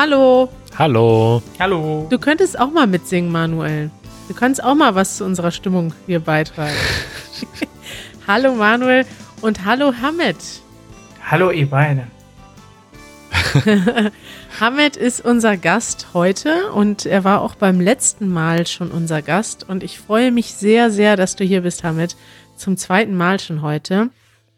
Hallo. Hallo. Hallo. Du könntest auch mal mitsingen, Manuel. Du kannst auch mal was zu unserer Stimmung hier beitragen. hallo Manuel und hallo Hamed. Hallo ihr beide. Hamed ist unser Gast heute und er war auch beim letzten Mal schon unser Gast und ich freue mich sehr, sehr, dass du hier bist, Hamed. Zum zweiten Mal schon heute.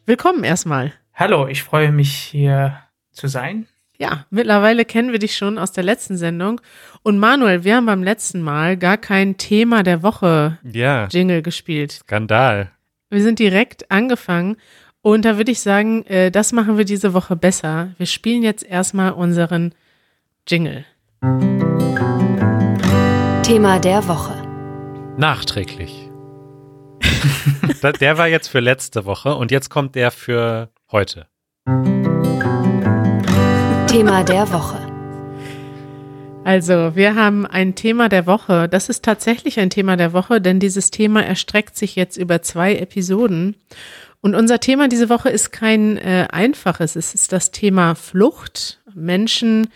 Willkommen erstmal. Hallo, ich freue mich hier zu sein. Ja, mittlerweile kennen wir dich schon aus der letzten Sendung. Und Manuel, wir haben beim letzten Mal gar kein Thema der Woche Ja, Jingle gespielt. Skandal. Wir sind direkt angefangen und da würde ich sagen, äh, das machen wir diese Woche besser. Wir spielen jetzt erstmal unseren Jingle. Thema der Woche. Nachträglich. Der war jetzt für letzte Woche und jetzt kommt der für heute. Thema der Woche. Also, wir haben ein Thema der Woche. Das ist tatsächlich ein Thema der Woche, denn dieses Thema erstreckt sich jetzt über zwei Episoden. Und unser Thema diese Woche ist kein äh, einfaches. Es ist das Thema Flucht. Menschen,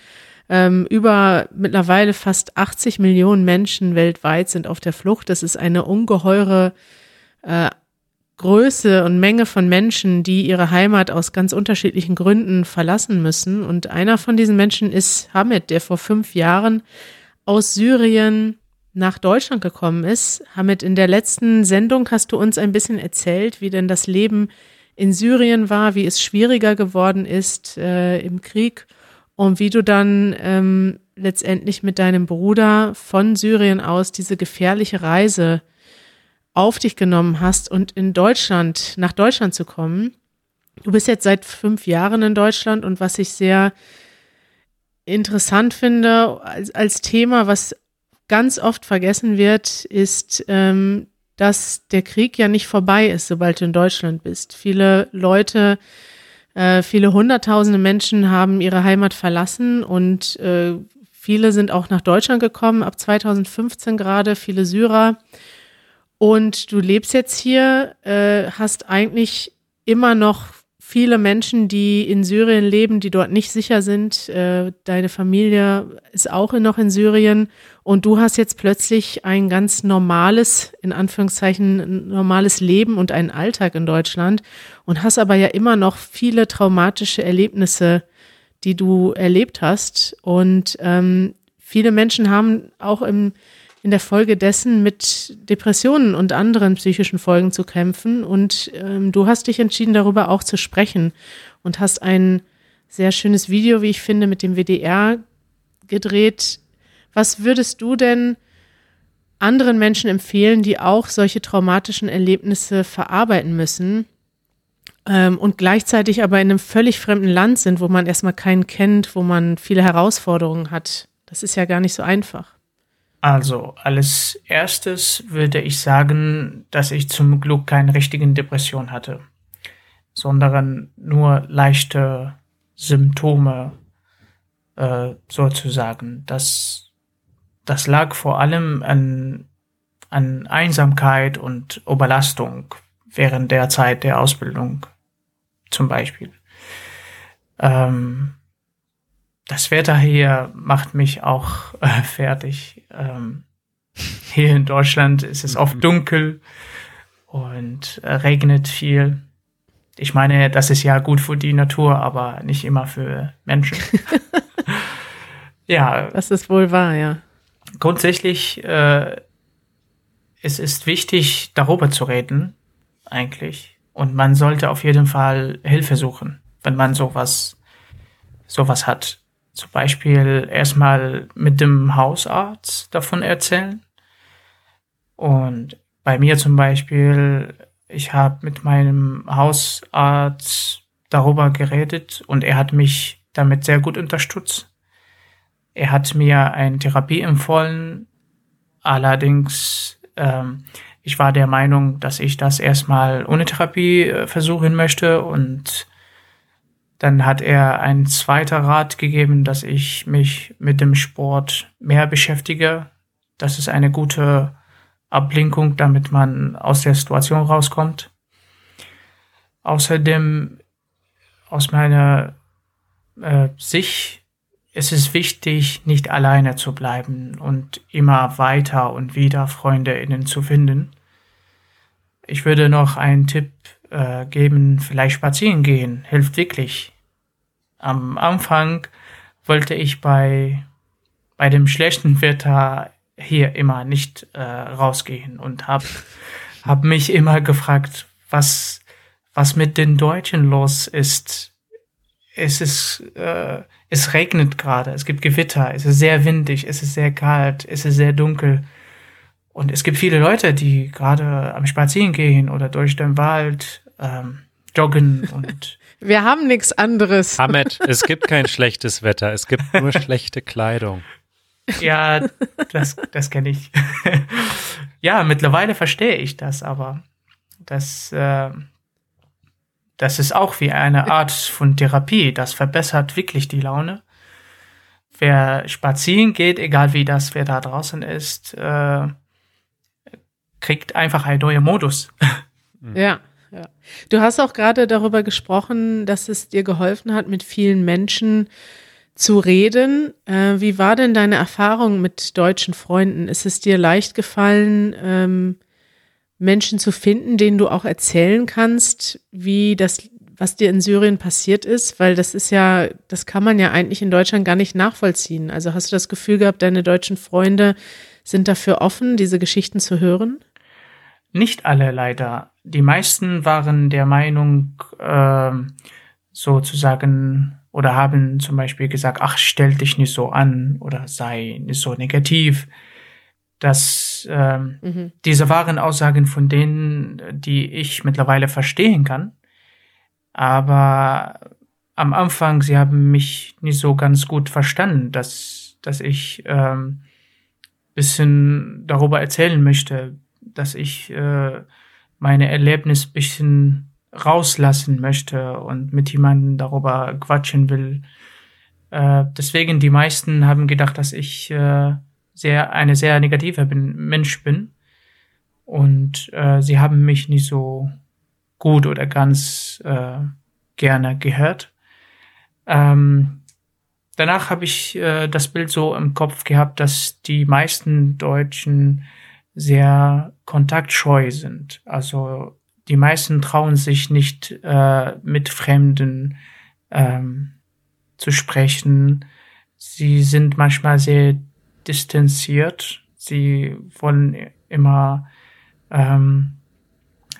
ähm, über mittlerweile fast 80 Millionen Menschen weltweit sind auf der Flucht. Das ist eine ungeheure äh, Größe und Menge von Menschen, die ihre Heimat aus ganz unterschiedlichen Gründen verlassen müssen. Und einer von diesen Menschen ist Hamid, der vor fünf Jahren aus Syrien nach Deutschland gekommen ist. Hamid, in der letzten Sendung hast du uns ein bisschen erzählt, wie denn das Leben in Syrien war, wie es schwieriger geworden ist äh, im Krieg und wie du dann ähm, letztendlich mit deinem Bruder von Syrien aus diese gefährliche Reise auf dich genommen hast und in Deutschland, nach Deutschland zu kommen. Du bist jetzt seit fünf Jahren in Deutschland und was ich sehr interessant finde als, als Thema, was ganz oft vergessen wird, ist, ähm, dass der Krieg ja nicht vorbei ist, sobald du in Deutschland bist. Viele Leute, äh, viele hunderttausende Menschen haben ihre Heimat verlassen und äh, viele sind auch nach Deutschland gekommen, ab 2015 gerade, viele Syrer. Und du lebst jetzt hier, äh, hast eigentlich immer noch viele Menschen, die in Syrien leben, die dort nicht sicher sind. Äh, deine Familie ist auch noch in Syrien und du hast jetzt plötzlich ein ganz normales, in Anführungszeichen, normales Leben und einen Alltag in Deutschland und hast aber ja immer noch viele traumatische Erlebnisse, die du erlebt hast. Und ähm, viele Menschen haben auch im in der Folge dessen mit Depressionen und anderen psychischen Folgen zu kämpfen. Und ähm, du hast dich entschieden, darüber auch zu sprechen und hast ein sehr schönes Video, wie ich finde, mit dem WDR gedreht. Was würdest du denn anderen Menschen empfehlen, die auch solche traumatischen Erlebnisse verarbeiten müssen ähm, und gleichzeitig aber in einem völlig fremden Land sind, wo man erstmal keinen kennt, wo man viele Herausforderungen hat? Das ist ja gar nicht so einfach. Also, als erstes würde ich sagen, dass ich zum Glück keine richtigen Depression hatte, sondern nur leichte Symptome äh, sozusagen. Das, das lag vor allem an, an Einsamkeit und Überlastung während der Zeit der Ausbildung zum Beispiel. Ähm, das Wetter hier macht mich auch äh, fertig. Ähm, hier in Deutschland ist es oft dunkel und äh, regnet viel. Ich meine, das ist ja gut für die Natur, aber nicht immer für Menschen. ja, Das ist wohl wahr, ja. grundsätzlich äh, es ist wichtig, darüber zu reden, eigentlich. Und man sollte auf jeden Fall Hilfe suchen, wenn man sowas, sowas hat. Zum Beispiel erstmal mit dem Hausarzt davon erzählen. Und bei mir zum Beispiel, ich habe mit meinem Hausarzt darüber geredet und er hat mich damit sehr gut unterstützt. Er hat mir eine Therapie empfohlen. Allerdings, ähm, ich war der Meinung, dass ich das erstmal ohne Therapie äh, versuchen möchte und dann hat er einen zweiter Rat gegeben, dass ich mich mit dem Sport mehr beschäftige. Das ist eine gute Ablenkung, damit man aus der Situation rauskommt. Außerdem aus meiner äh, Sicht es ist wichtig, nicht alleine zu bleiben und immer weiter und wieder FreundInnen zu finden. Ich würde noch einen Tipp äh, geben, vielleicht spazieren gehen, hilft wirklich. Am Anfang wollte ich bei, bei dem schlechten Wetter hier immer nicht äh, rausgehen und habe hab mich immer gefragt, was, was mit den Deutschen los ist. Es ist, äh, es regnet gerade, es gibt Gewitter, es ist sehr windig, es ist sehr kalt, es ist sehr dunkel. Und es gibt viele Leute, die gerade am Spazieren gehen oder durch den Wald ähm, joggen und Wir haben nichts anderes. Ahmed, es gibt kein schlechtes Wetter, es gibt nur schlechte Kleidung. ja, das, das kenne ich. ja, mittlerweile verstehe ich das, aber das, äh, das ist auch wie eine Art von Therapie. Das verbessert wirklich die Laune. Wer spazieren geht, egal wie das wer da draußen ist, äh, kriegt einfach einen neuen Modus. Ja, ja. Du hast auch gerade darüber gesprochen, dass es dir geholfen hat, mit vielen Menschen zu reden. Äh, wie war denn deine Erfahrung mit deutschen Freunden? Ist es dir leicht gefallen, ähm, Menschen zu finden, denen du auch erzählen kannst, wie das, was dir in Syrien passiert ist? Weil das ist ja, das kann man ja eigentlich in Deutschland gar nicht nachvollziehen. Also hast du das Gefühl gehabt, deine deutschen Freunde sind dafür offen, diese Geschichten zu hören? Nicht alle leider. Die meisten waren der Meinung, äh, sozusagen, oder haben zum Beispiel gesagt, ach, stell dich nicht so an oder sei nicht so negativ. Das, ähm, Mhm. diese waren Aussagen von denen, die ich mittlerweile verstehen kann. Aber am Anfang, sie haben mich nicht so ganz gut verstanden, dass, dass ich ähm, bisschen darüber erzählen möchte, dass ich äh, meine Erlebnis bisschen rauslassen möchte und mit jemandem darüber quatschen will. Äh, deswegen die meisten haben gedacht, dass ich äh, sehr eine sehr negative bin, Mensch bin und äh, sie haben mich nicht so gut oder ganz äh, gerne gehört. Ähm, danach habe ich äh, das Bild so im Kopf gehabt, dass die meisten Deutschen sehr kontaktscheu sind. Also die meisten trauen sich nicht äh, mit Fremden ähm, zu sprechen. Sie sind manchmal sehr distanziert. Sie wollen immer ähm,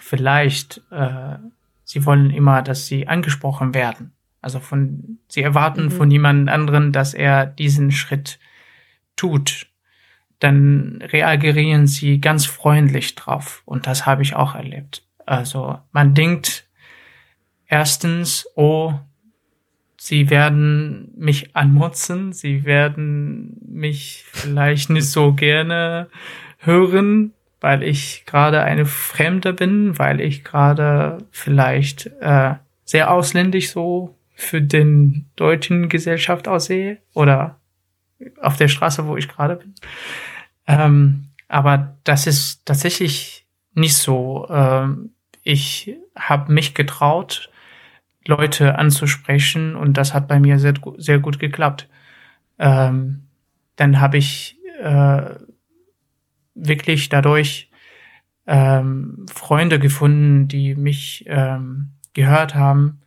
vielleicht, äh, sie wollen immer, dass sie angesprochen werden. Also von, sie erwarten Mhm. von jemand anderen, dass er diesen Schritt tut. Dann reagieren sie ganz freundlich drauf. Und das habe ich auch erlebt. Also man denkt erstens, oh, sie werden mich anmotzen, sie werden mich vielleicht nicht so gerne hören, weil ich gerade eine Fremde bin, weil ich gerade vielleicht äh, sehr ausländisch so für den deutschen Gesellschaft aussehe oder auf der Straße, wo ich gerade bin. Ähm, aber das ist tatsächlich nicht so. Ähm, ich habe mich getraut, Leute anzusprechen und das hat bei mir sehr, sehr gut geklappt. Ähm, dann habe ich äh, wirklich dadurch ähm, Freunde gefunden, die mich ähm, gehört haben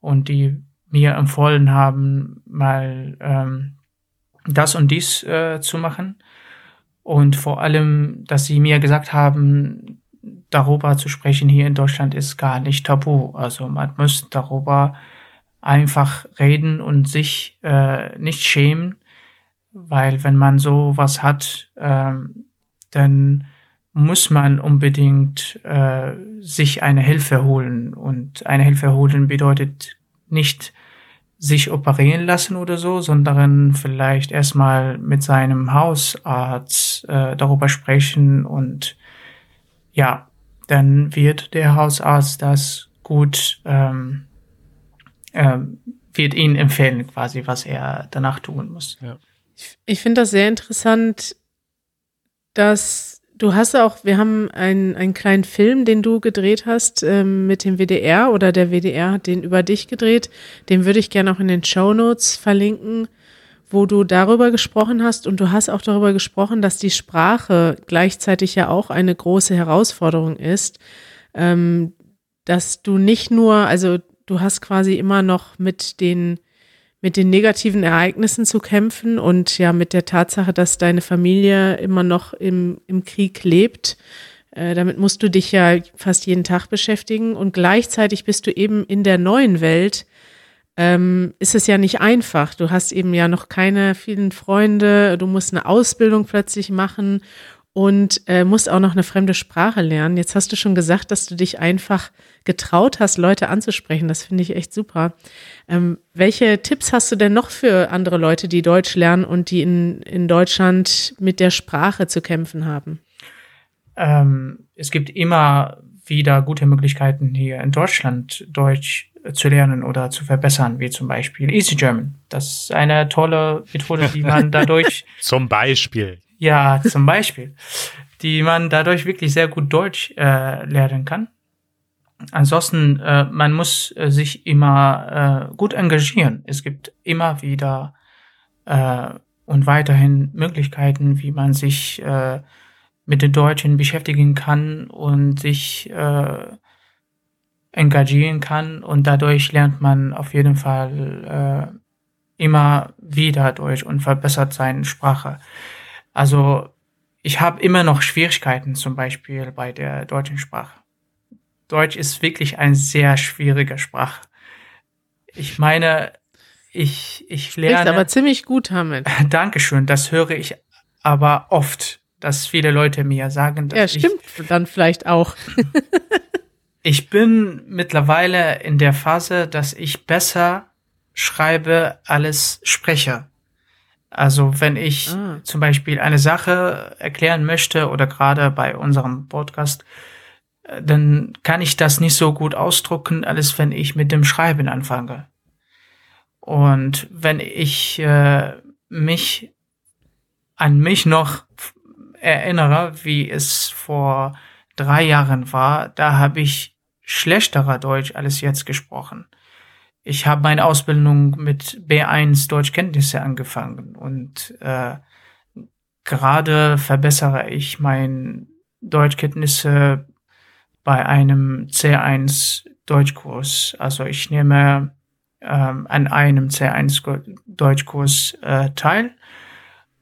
und die mir empfohlen haben, mal ähm, das und dies äh, zu machen. Und vor allem, dass sie mir gesagt haben, darüber zu sprechen hier in Deutschland ist gar nicht tabu. Also man muss darüber einfach reden und sich äh, nicht schämen, weil wenn man sowas hat, ähm, dann muss man unbedingt äh, sich eine Hilfe holen. Und eine Hilfe holen bedeutet nicht sich operieren lassen oder so, sondern vielleicht erstmal mit seinem Hausarzt äh, darüber sprechen und ja, dann wird der Hausarzt das gut, ähm, ähm, wird ihn empfehlen quasi, was er danach tun muss. Ich finde das sehr interessant, dass du hast auch, wir haben einen, einen kleinen Film, den du gedreht hast ähm, mit dem WDR oder der WDR hat den über dich gedreht. Den würde ich gerne auch in den Show Notes verlinken, wo du darüber gesprochen hast und du hast auch darüber gesprochen, dass die Sprache gleichzeitig ja auch eine große Herausforderung ist, ähm, dass du nicht nur, also du hast quasi immer noch mit den mit den negativen Ereignissen zu kämpfen und ja mit der Tatsache, dass deine Familie immer noch im, im Krieg lebt. Äh, damit musst du dich ja fast jeden Tag beschäftigen und gleichzeitig bist du eben in der neuen Welt ähm, ist es ja nicht einfach. Du hast eben ja noch keine vielen Freunde, du musst eine Ausbildung plötzlich machen und äh, musst auch noch eine fremde Sprache lernen. Jetzt hast du schon gesagt, dass du dich einfach getraut hast, Leute anzusprechen. Das finde ich echt super. Ähm, welche Tipps hast du denn noch für andere Leute, die Deutsch lernen und die in, in Deutschland mit der Sprache zu kämpfen haben? Ähm, es gibt immer wieder gute Möglichkeiten hier in Deutschland Deutsch zu lernen oder zu verbessern, wie zum Beispiel Easy German. Das ist eine tolle Methode, die man dadurch. zum Beispiel. Ja, zum Beispiel. die man dadurch wirklich sehr gut Deutsch äh, lernen kann. Ansonsten, äh, man muss äh, sich immer äh, gut engagieren. Es gibt immer wieder äh, und weiterhin Möglichkeiten, wie man sich äh, mit den Deutschen beschäftigen kann und sich äh, engagieren kann und dadurch lernt man auf jeden Fall äh, immer wieder Deutsch und verbessert seine Sprache. Also ich habe immer noch Schwierigkeiten zum Beispiel bei der deutschen Sprache. Deutsch ist wirklich ein sehr schwieriger Sprache. Ich meine, ich, ich lerne. Sprichst aber ziemlich gut, Hamid. Dankeschön, das höre ich aber oft, dass viele Leute mir sagen, dass Ja, stimmt, ich, dann vielleicht auch. Ich bin mittlerweile in der Phase, dass ich besser schreibe als spreche. Also wenn ich ah. zum Beispiel eine Sache erklären möchte oder gerade bei unserem Podcast, äh, dann kann ich das nicht so gut ausdrucken, als wenn ich mit dem Schreiben anfange. Und wenn ich äh, mich an mich noch erinnere, wie es vor drei Jahren war, da habe ich schlechterer Deutsch als jetzt gesprochen. Ich habe meine Ausbildung mit B1 Deutschkenntnisse angefangen und äh, gerade verbessere ich meine Deutschkenntnisse bei einem C1 Deutschkurs. Also ich nehme ähm, an einem C1 Deutschkurs äh, teil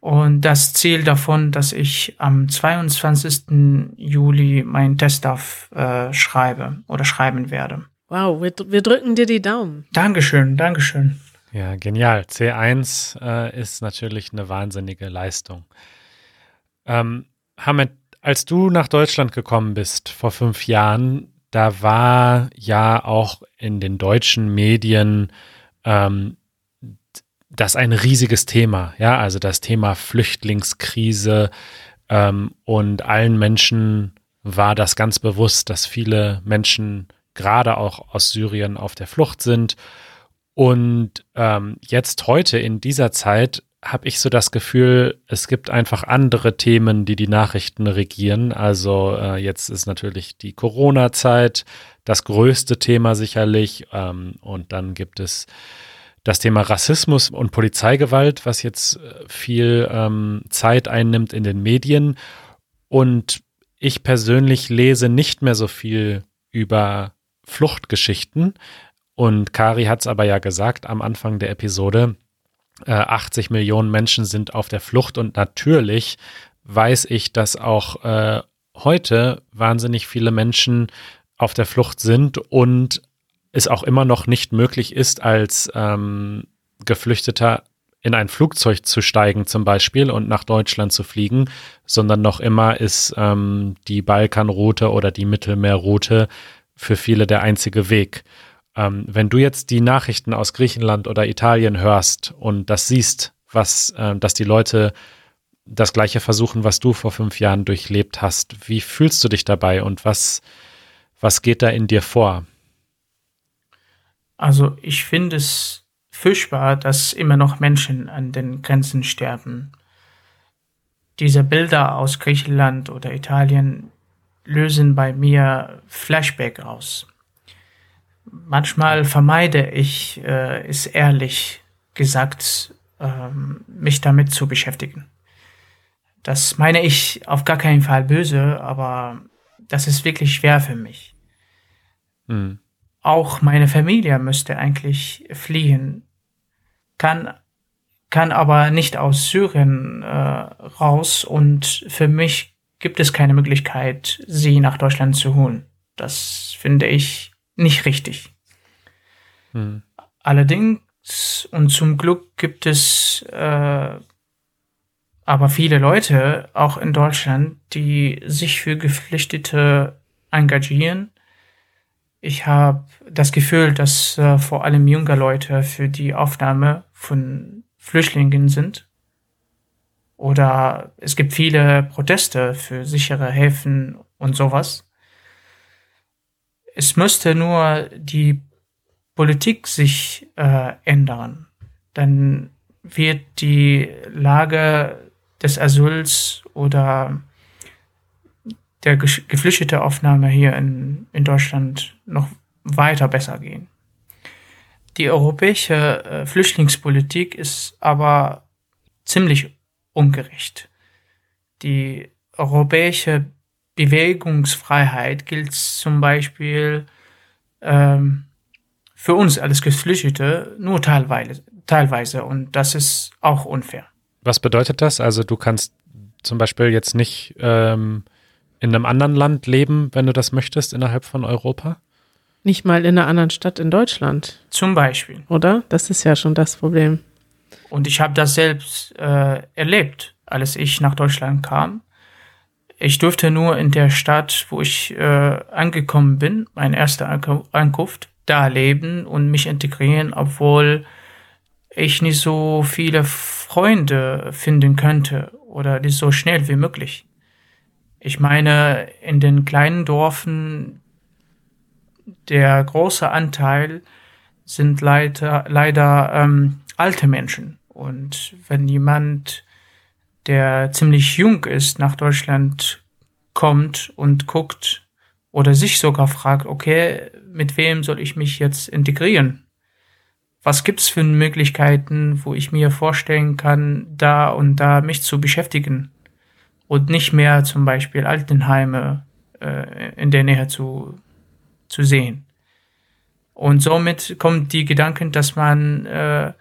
und das Ziel davon, dass ich am 22. Juli meinen Test auf äh, schreibe oder schreiben werde. Wow, wir, wir drücken dir die Daumen. Dankeschön, Dankeschön. Ja, genial. C1 äh, ist natürlich eine wahnsinnige Leistung. Ähm, Hamed, als du nach Deutschland gekommen bist vor fünf Jahren, da war ja auch in den deutschen Medien ähm, das ein riesiges Thema, ja, also das Thema Flüchtlingskrise ähm, und allen Menschen war das ganz bewusst, dass viele Menschen gerade auch aus Syrien auf der Flucht sind. Und ähm, jetzt heute in dieser Zeit habe ich so das Gefühl, es gibt einfach andere Themen, die die Nachrichten regieren. Also äh, jetzt ist natürlich die Corona-Zeit das größte Thema sicherlich. Ähm, und dann gibt es das Thema Rassismus und Polizeigewalt, was jetzt äh, viel ähm, Zeit einnimmt in den Medien. Und ich persönlich lese nicht mehr so viel über Fluchtgeschichten. Und Kari hat es aber ja gesagt am Anfang der Episode, äh, 80 Millionen Menschen sind auf der Flucht und natürlich weiß ich, dass auch äh, heute wahnsinnig viele Menschen auf der Flucht sind und es auch immer noch nicht möglich ist, als ähm, Geflüchteter in ein Flugzeug zu steigen zum Beispiel und nach Deutschland zu fliegen, sondern noch immer ist ähm, die Balkanroute oder die Mittelmeerroute für viele der einzige Weg. Ähm, wenn du jetzt die Nachrichten aus Griechenland oder Italien hörst und das siehst, was, äh, dass die Leute das gleiche versuchen, was du vor fünf Jahren durchlebt hast, wie fühlst du dich dabei und was, was geht da in dir vor? Also ich finde es furchtbar, dass immer noch Menschen an den Grenzen sterben. Diese Bilder aus Griechenland oder Italien lösen bei mir Flashback aus. Manchmal vermeide ich, äh, es ehrlich gesagt, ähm, mich damit zu beschäftigen. Das meine ich auf gar keinen Fall böse, aber das ist wirklich schwer für mich. Mhm. Auch meine Familie müsste eigentlich fliehen, kann, kann aber nicht aus Syrien äh, raus und für mich gibt es keine Möglichkeit, sie nach Deutschland zu holen. Das finde ich nicht richtig. Mhm. Allerdings und zum Glück gibt es äh, aber viele Leute, auch in Deutschland, die sich für Geflüchtete engagieren. Ich habe das Gefühl, dass äh, vor allem junge Leute für die Aufnahme von Flüchtlingen sind. Oder es gibt viele Proteste für sichere Häfen und sowas. Es müsste nur die Politik sich äh, ändern, dann wird die Lage des Asyls oder der geflüchtete Aufnahme hier in, in Deutschland noch weiter besser gehen. Die europäische äh, Flüchtlingspolitik ist aber ziemlich ungerecht. Die europäische Bewegungsfreiheit gilt zum Beispiel ähm, für uns als Geflüchtete nur teilweise, teilweise und das ist auch unfair. Was bedeutet das? Also du kannst zum Beispiel jetzt nicht ähm, in einem anderen Land leben, wenn du das möchtest, innerhalb von Europa? Nicht mal in einer anderen Stadt in Deutschland. Zum Beispiel. Oder? Das ist ja schon das Problem. Und ich habe das selbst äh, erlebt, als ich nach Deutschland kam. Ich durfte nur in der Stadt, wo ich äh, angekommen bin, mein erster Ankunft, da leben und mich integrieren, obwohl ich nicht so viele Freunde finden könnte oder nicht so schnell wie möglich. Ich meine, in den kleinen Dorfen der große Anteil sind leider, leider ähm, alte Menschen. Und wenn jemand, der ziemlich jung ist, nach Deutschland kommt und guckt oder sich sogar fragt, okay, mit wem soll ich mich jetzt integrieren? Was gibt's für Möglichkeiten, wo ich mir vorstellen kann, da und da mich zu beschäftigen und nicht mehr zum Beispiel Altenheime äh, in der Nähe zu, zu sehen? Und somit kommt die Gedanken, dass man äh,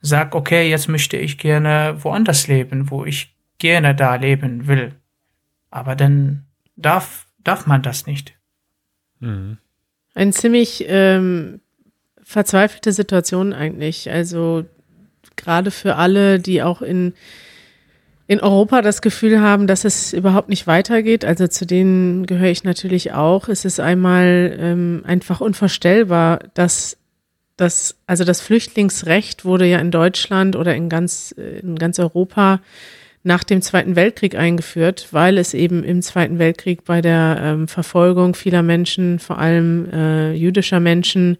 sagt, okay, jetzt möchte ich gerne woanders leben, wo ich gerne da leben will. Aber dann darf, darf man das nicht. Mhm. Eine ziemlich ähm, verzweifelte Situation eigentlich. Also gerade für alle, die auch in, in Europa das Gefühl haben, dass es überhaupt nicht weitergeht. Also zu denen gehöre ich natürlich auch. Es ist einmal ähm, einfach unvorstellbar, dass das, also das Flüchtlingsrecht wurde ja in Deutschland oder in ganz, in ganz Europa nach dem Zweiten Weltkrieg eingeführt, weil es eben im Zweiten Weltkrieg bei der ähm, Verfolgung vieler Menschen, vor allem äh, jüdischer Menschen,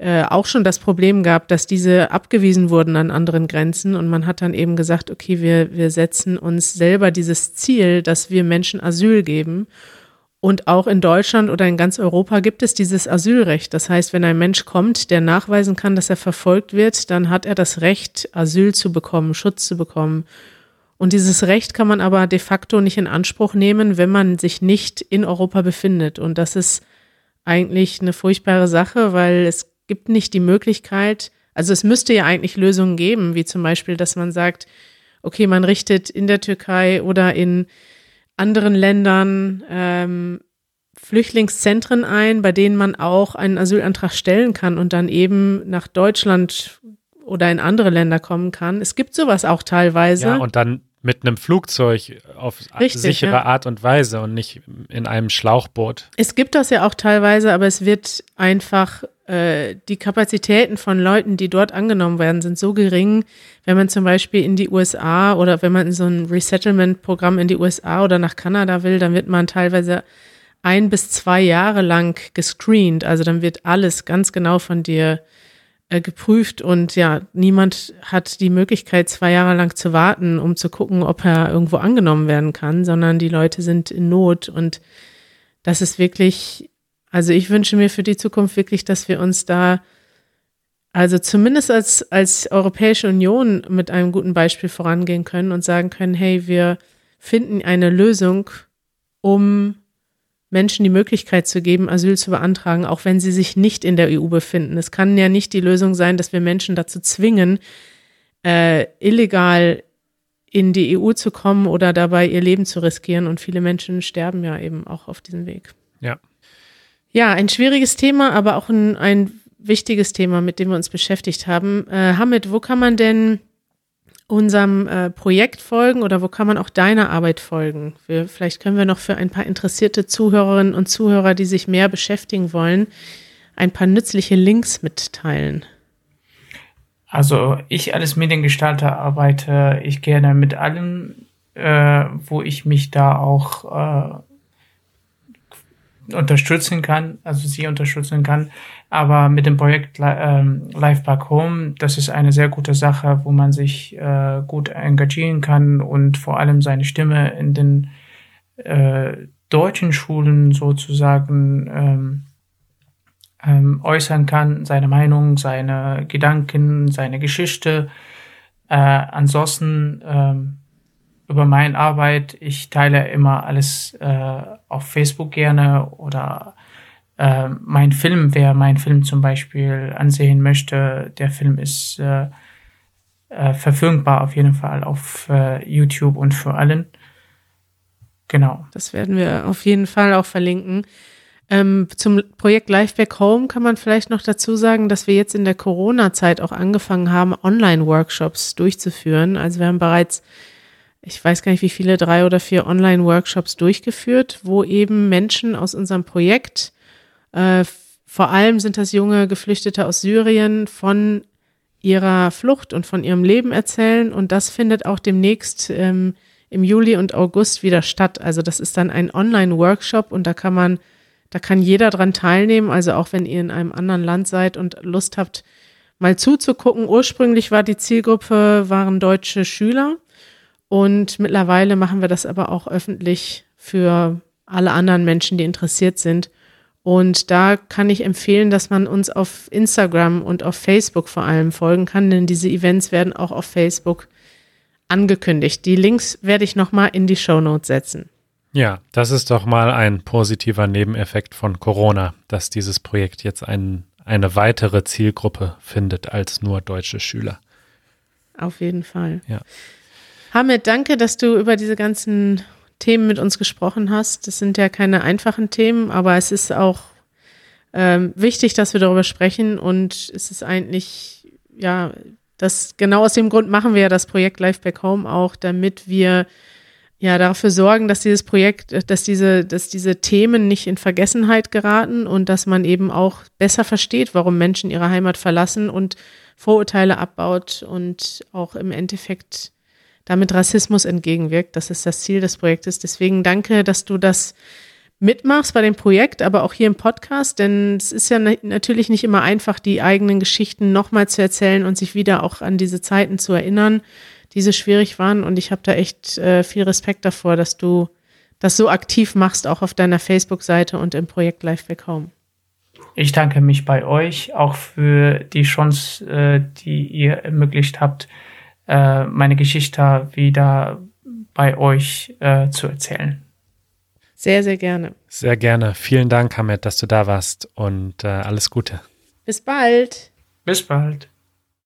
äh, auch schon das Problem gab, dass diese abgewiesen wurden an anderen Grenzen und man hat dann eben gesagt, okay, wir, wir setzen uns selber dieses Ziel, dass wir Menschen Asyl geben. Und auch in Deutschland oder in ganz Europa gibt es dieses Asylrecht. Das heißt, wenn ein Mensch kommt, der nachweisen kann, dass er verfolgt wird, dann hat er das Recht, Asyl zu bekommen, Schutz zu bekommen. Und dieses Recht kann man aber de facto nicht in Anspruch nehmen, wenn man sich nicht in Europa befindet. Und das ist eigentlich eine furchtbare Sache, weil es gibt nicht die Möglichkeit, also es müsste ja eigentlich Lösungen geben, wie zum Beispiel, dass man sagt, okay, man richtet in der Türkei oder in anderen Ländern ähm, Flüchtlingszentren ein, bei denen man auch einen Asylantrag stellen kann und dann eben nach Deutschland oder in andere Länder kommen kann. Es gibt sowas auch teilweise. Ja, und dann mit einem Flugzeug auf Richtig, sichere ja. Art und Weise und nicht in einem Schlauchboot. Es gibt das ja auch teilweise, aber es wird einfach, äh, die Kapazitäten von Leuten, die dort angenommen werden, sind so gering, wenn man zum Beispiel in die USA oder wenn man in so ein Resettlement-Programm in die USA oder nach Kanada will, dann wird man teilweise ein bis zwei Jahre lang gescreent. Also dann wird alles ganz genau von dir äh, geprüft und ja, niemand hat die Möglichkeit, zwei Jahre lang zu warten, um zu gucken, ob er irgendwo angenommen werden kann, sondern die Leute sind in Not und das ist wirklich, also ich wünsche mir für die Zukunft wirklich, dass wir uns da also zumindest als, als Europäische Union mit einem guten Beispiel vorangehen können und sagen können, hey, wir finden eine Lösung, um Menschen die Möglichkeit zu geben, Asyl zu beantragen, auch wenn sie sich nicht in der EU befinden. Es kann ja nicht die Lösung sein, dass wir Menschen dazu zwingen, äh, illegal in die EU zu kommen oder dabei ihr Leben zu riskieren. Und viele Menschen sterben ja eben auch auf diesem Weg. Ja. Ja, ein schwieriges Thema, aber auch ein, ein wichtiges Thema, mit dem wir uns beschäftigt haben. Äh, Hamid, wo kann man denn unserem äh, Projekt folgen oder wo kann man auch deiner Arbeit folgen? Wir, vielleicht können wir noch für ein paar interessierte Zuhörerinnen und Zuhörer, die sich mehr beschäftigen wollen, ein paar nützliche Links mitteilen. Also ich als Mediengestalter arbeite ich gerne mit allem, äh, wo ich mich da auch äh, unterstützen kann, also sie unterstützen kann. Aber mit dem Projekt ähm, Live Back Home, das ist eine sehr gute Sache, wo man sich äh, gut engagieren kann und vor allem seine Stimme in den äh, deutschen Schulen sozusagen ähm, ähm, äußern kann, seine Meinung, seine Gedanken, seine Geschichte. Äh, ansonsten ähm, über meine Arbeit, ich teile immer alles äh, auf Facebook gerne oder äh, mein Film, wer meinen Film zum Beispiel ansehen möchte, der Film ist äh, äh, verfügbar auf jeden Fall auf äh, YouTube und für allen. Genau. Das werden wir auf jeden Fall auch verlinken. Ähm, zum Projekt Life Back Home kann man vielleicht noch dazu sagen, dass wir jetzt in der Corona-Zeit auch angefangen haben, Online-Workshops durchzuführen. Also wir haben bereits, ich weiß gar nicht wie viele, drei oder vier Online-Workshops durchgeführt, wo eben Menschen aus unserem Projekt äh, vor allem sind das junge Geflüchtete aus Syrien von ihrer Flucht und von ihrem Leben erzählen. Und das findet auch demnächst ähm, im Juli und August wieder statt. Also das ist dann ein Online-Workshop und da kann man, da kann jeder dran teilnehmen. Also auch wenn ihr in einem anderen Land seid und Lust habt, mal zuzugucken. Ursprünglich war die Zielgruppe, waren deutsche Schüler. Und mittlerweile machen wir das aber auch öffentlich für alle anderen Menschen, die interessiert sind. Und da kann ich empfehlen, dass man uns auf Instagram und auf Facebook vor allem folgen kann, denn diese Events werden auch auf Facebook angekündigt. Die Links werde ich nochmal in die Show Notes setzen. Ja, das ist doch mal ein positiver Nebeneffekt von Corona, dass dieses Projekt jetzt ein, eine weitere Zielgruppe findet als nur deutsche Schüler. Auf jeden Fall. Ja. Hamid, danke, dass du über diese ganzen Themen mit uns gesprochen hast. Das sind ja keine einfachen Themen, aber es ist auch ähm, wichtig, dass wir darüber sprechen und es ist eigentlich, ja, das genau aus dem Grund machen wir ja das Projekt Life Back Home auch, damit wir ja dafür sorgen, dass dieses Projekt, dass diese, dass diese Themen nicht in Vergessenheit geraten und dass man eben auch besser versteht, warum Menschen ihre Heimat verlassen und Vorurteile abbaut und auch im Endeffekt damit Rassismus entgegenwirkt. Das ist das Ziel des Projektes. Deswegen danke, dass du das mitmachst bei dem Projekt, aber auch hier im Podcast, denn es ist ja natürlich nicht immer einfach, die eigenen Geschichten nochmal zu erzählen und sich wieder auch an diese Zeiten zu erinnern, die so schwierig waren. Und ich habe da echt äh, viel Respekt davor, dass du das so aktiv machst, auch auf deiner Facebook-Seite und im Projekt Life Back Home. Ich danke mich bei euch auch für die Chance, äh, die ihr ermöglicht habt, äh, meine Geschichte wieder bei euch äh, zu erzählen. Sehr, sehr gerne. Sehr gerne. Vielen Dank, Hamed, dass du da warst und äh, alles Gute. Bis bald. Bis bald.